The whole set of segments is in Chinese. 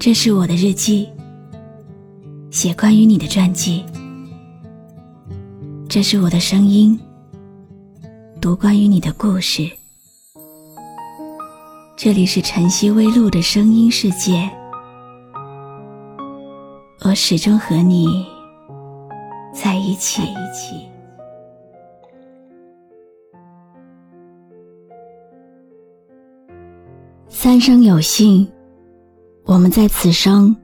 这是我的日记，写关于你的传记。这是我的声音，读关于你的故事。这里是晨曦微露的声音世界，我始终和你在一起。三生有幸，我们在此生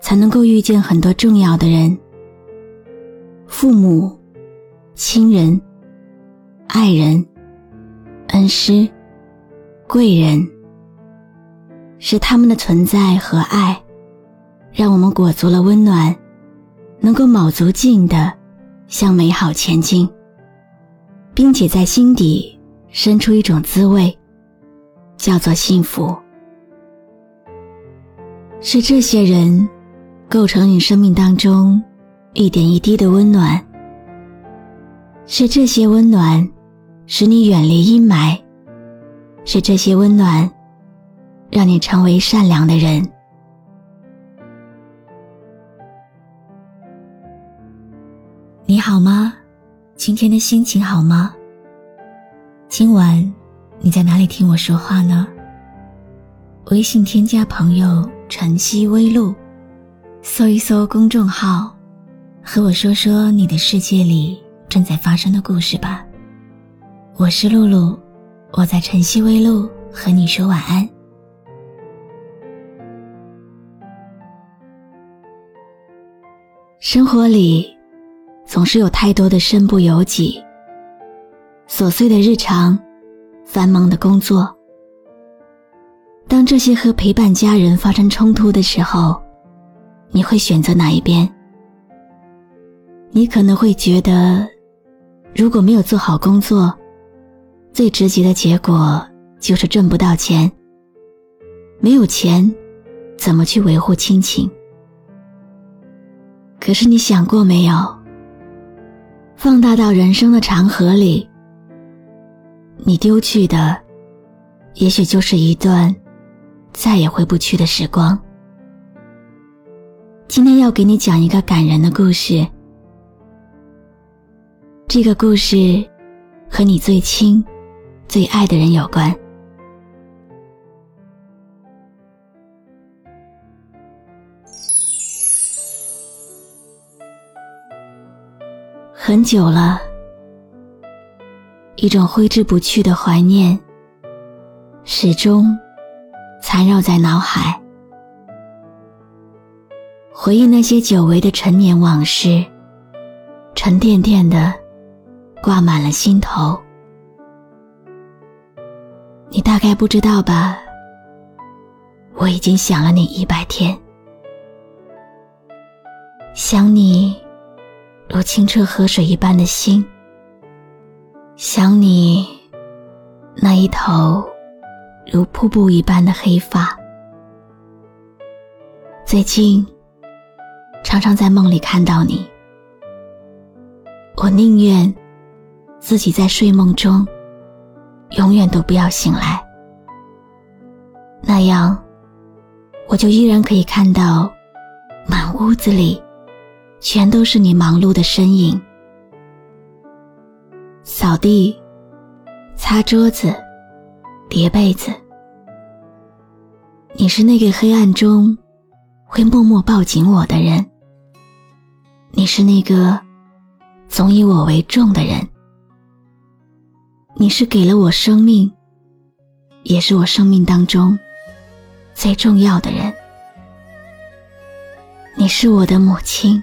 才能够遇见很多重要的人，父母、亲人、爱人、恩师、贵人，是他们的存在和爱，让我们裹足了温暖，能够卯足劲的向美好前进，并且在心底生出一种滋味。叫做幸福，是这些人构成你生命当中一点一滴的温暖，是这些温暖使你远离阴霾，是这些温暖让你成为善良的人。你好吗？今天的心情好吗？今晚。你在哪里听我说话呢？微信添加朋友“晨曦微露”，搜一搜公众号，和我说说你的世界里正在发生的故事吧。我是露露，我在晨曦微露和你说晚安。生活里总是有太多的身不由己，琐碎的日常。繁忙的工作，当这些和陪伴家人发生冲突的时候，你会选择哪一边？你可能会觉得，如果没有做好工作，最直接的结果就是挣不到钱。没有钱，怎么去维护亲情？可是你想过没有？放大到人生的长河里。你丢去的，也许就是一段再也回不去的时光。今天要给你讲一个感人的故事。这个故事和你最亲、最爱的人有关。很久了。一种挥之不去的怀念，始终缠绕在脑海。回忆那些久违的陈年往事，沉甸甸的挂满了心头。你大概不知道吧？我已经想了你一百天，想你如清澈河水一般的心。想你，那一头如瀑布一般的黑发。最近，常常在梦里看到你。我宁愿自己在睡梦中，永远都不要醒来。那样，我就依然可以看到，满屋子里全都是你忙碌的身影。扫地、擦桌子、叠被子，你是那个黑暗中会默默抱紧我的人。你是那个总以我为重的人。你是给了我生命，也是我生命当中最重要的人。你是我的母亲，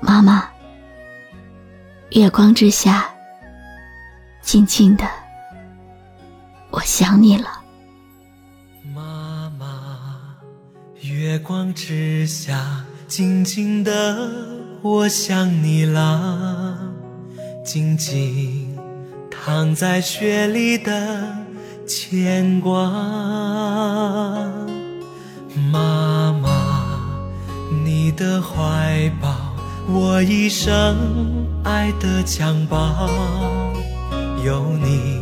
妈妈。月光之下，静静的，我想你了。妈妈，月光之下，静静的，我想你了。静静躺在雪里的牵挂。妈妈，你的怀抱，我一生。爱的襁褓，有你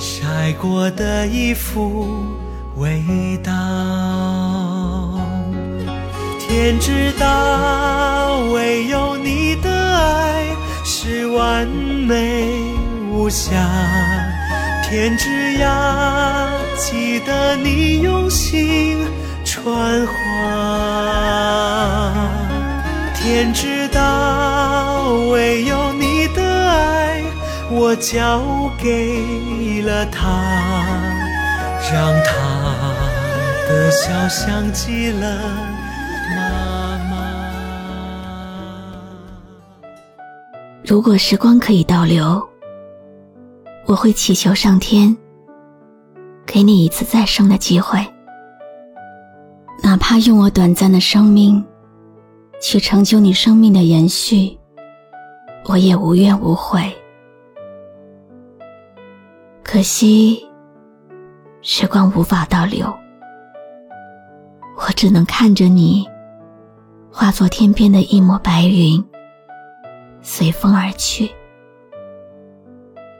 晒过的衣服味道。天知道，唯有你的爱是完美无瑕。天之涯，记得你用心传话。天知道，唯有，我交给了他，让他的笑像极了妈妈。如果时光可以倒流。我会祈求上天给你一次再生的机会，哪怕用我短暂的生命去成就你生命的延续，我也无怨无悔。可惜，时光无法倒流，我只能看着你化作天边的一抹白云，随风而去。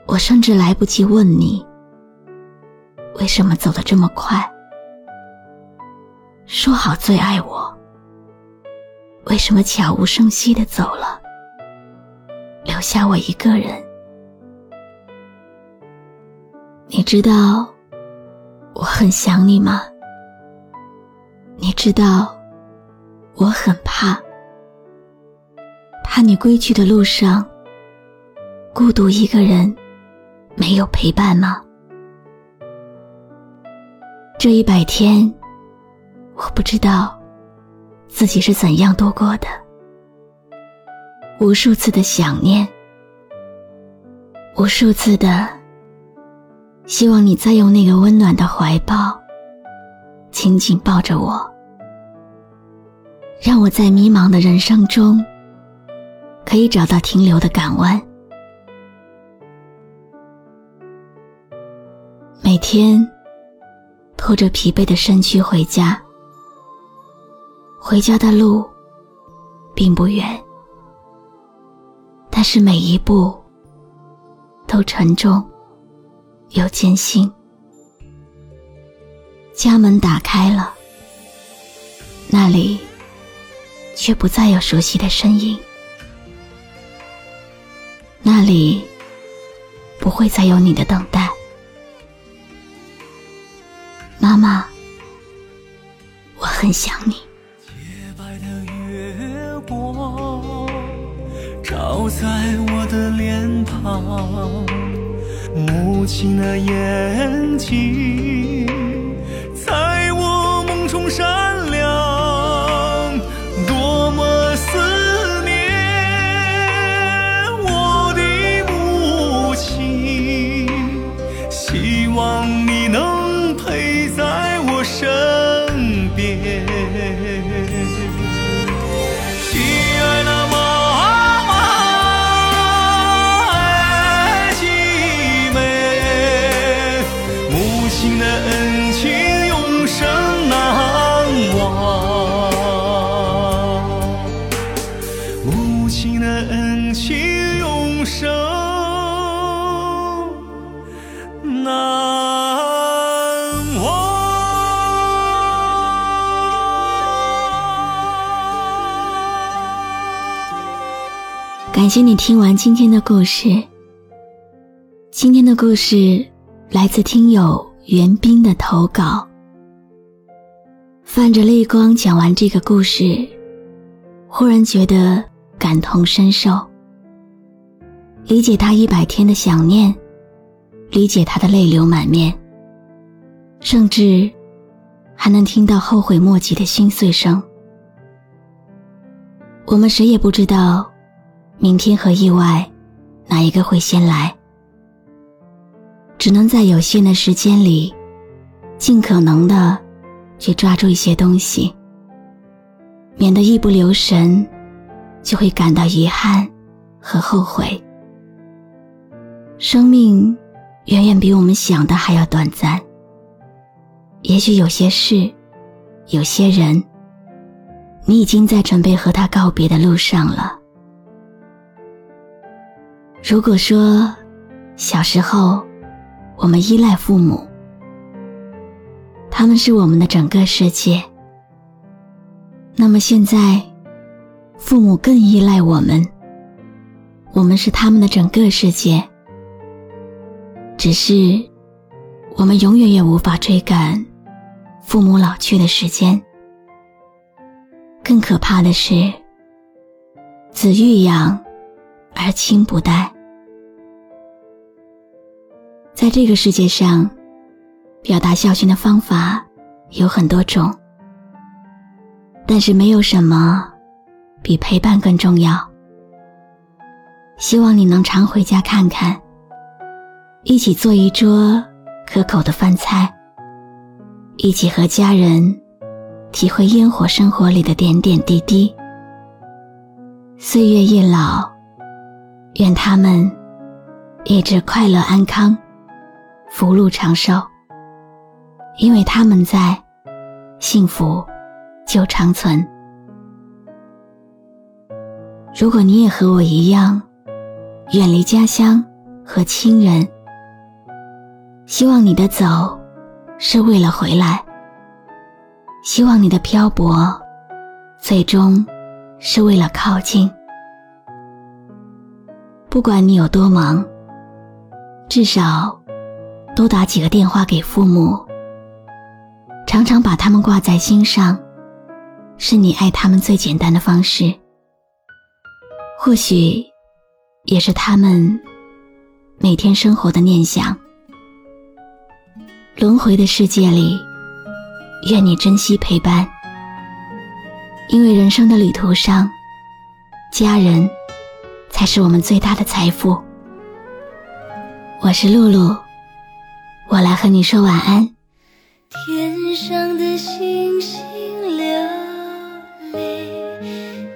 我甚至来不及问你，为什么走得这么快？说好最爱我，为什么悄无声息的走了，留下我一个人？你知道我很想你吗？你知道我很怕，怕你归去的路上孤独一个人。没有陪伴吗？这一百天，我不知道自己是怎样度过的。无数次的想念，无数次的希望你再用那个温暖的怀抱紧紧抱着我，让我在迷茫的人生中可以找到停留的港湾。每天拖着疲惫的身躯回家，回家的路并不远，但是每一步都沉重又艰辛。家门打开了，那里却不再有熟悉的身影，那里不会再有你的等待。妈妈，我很想你。洁白的月光照在我的脸庞，母亲的眼睛在我梦中闪感谢你听完今天的故事。今天的故事来自听友袁斌的投稿。泛着泪光讲完这个故事，忽然觉得感同身受，理解他一百天的想念，理解他的泪流满面，甚至还能听到后悔莫及的心碎声。我们谁也不知道。明天和意外，哪一个会先来？只能在有限的时间里，尽可能的去抓住一些东西，免得一不留神，就会感到遗憾和后悔。生命远远比我们想的还要短暂。也许有些事，有些人，你已经在准备和他告别的路上了。如果说小时候我们依赖父母，他们是我们的整个世界。那么现在，父母更依赖我们，我们是他们的整个世界。只是，我们永远也无法追赶父母老去的时间。更可怕的是，子欲养而亲不待。在这个世界上，表达孝心的方法有很多种。但是没有什么比陪伴更重要。希望你能常回家看看，一起做一桌可口的饭菜，一起和家人体会烟火生活里的点点滴滴。岁月易老，愿他们一直快乐安康，福禄长寿。因为他们在，幸福。就长存。如果你也和我一样，远离家乡和亲人，希望你的走是为了回来，希望你的漂泊最终是为了靠近。不管你有多忙，至少多打几个电话给父母，常常把他们挂在心上。是你爱他们最简单的方式，或许也是他们每天生活的念想。轮回的世界里，愿你珍惜陪伴，因为人生的旅途上，家人才是我们最大的财富。我是露露，我来和你说晚安。天上的星星流泪。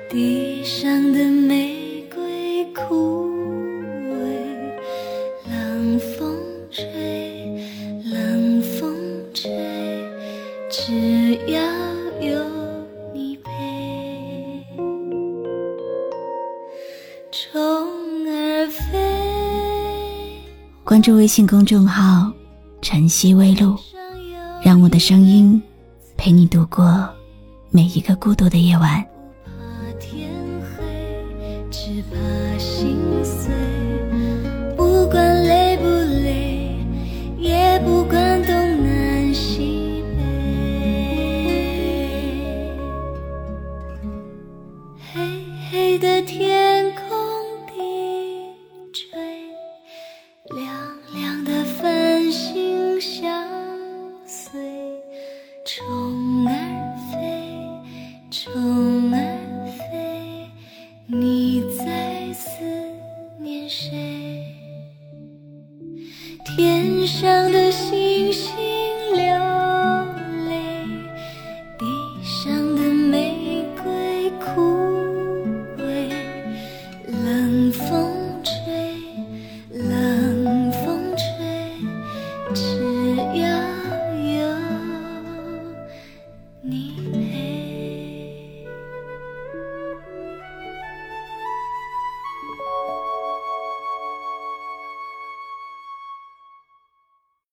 地上的玫瑰枯萎，冷风吹，冷风吹，只要有你陪。虫儿飞，关注微信公众号“晨曦微露”，让我的声音陪你度过每一个孤独的夜晚。不怕天黑只怕心碎，不管累不累，也不管东南西北。黑黑的天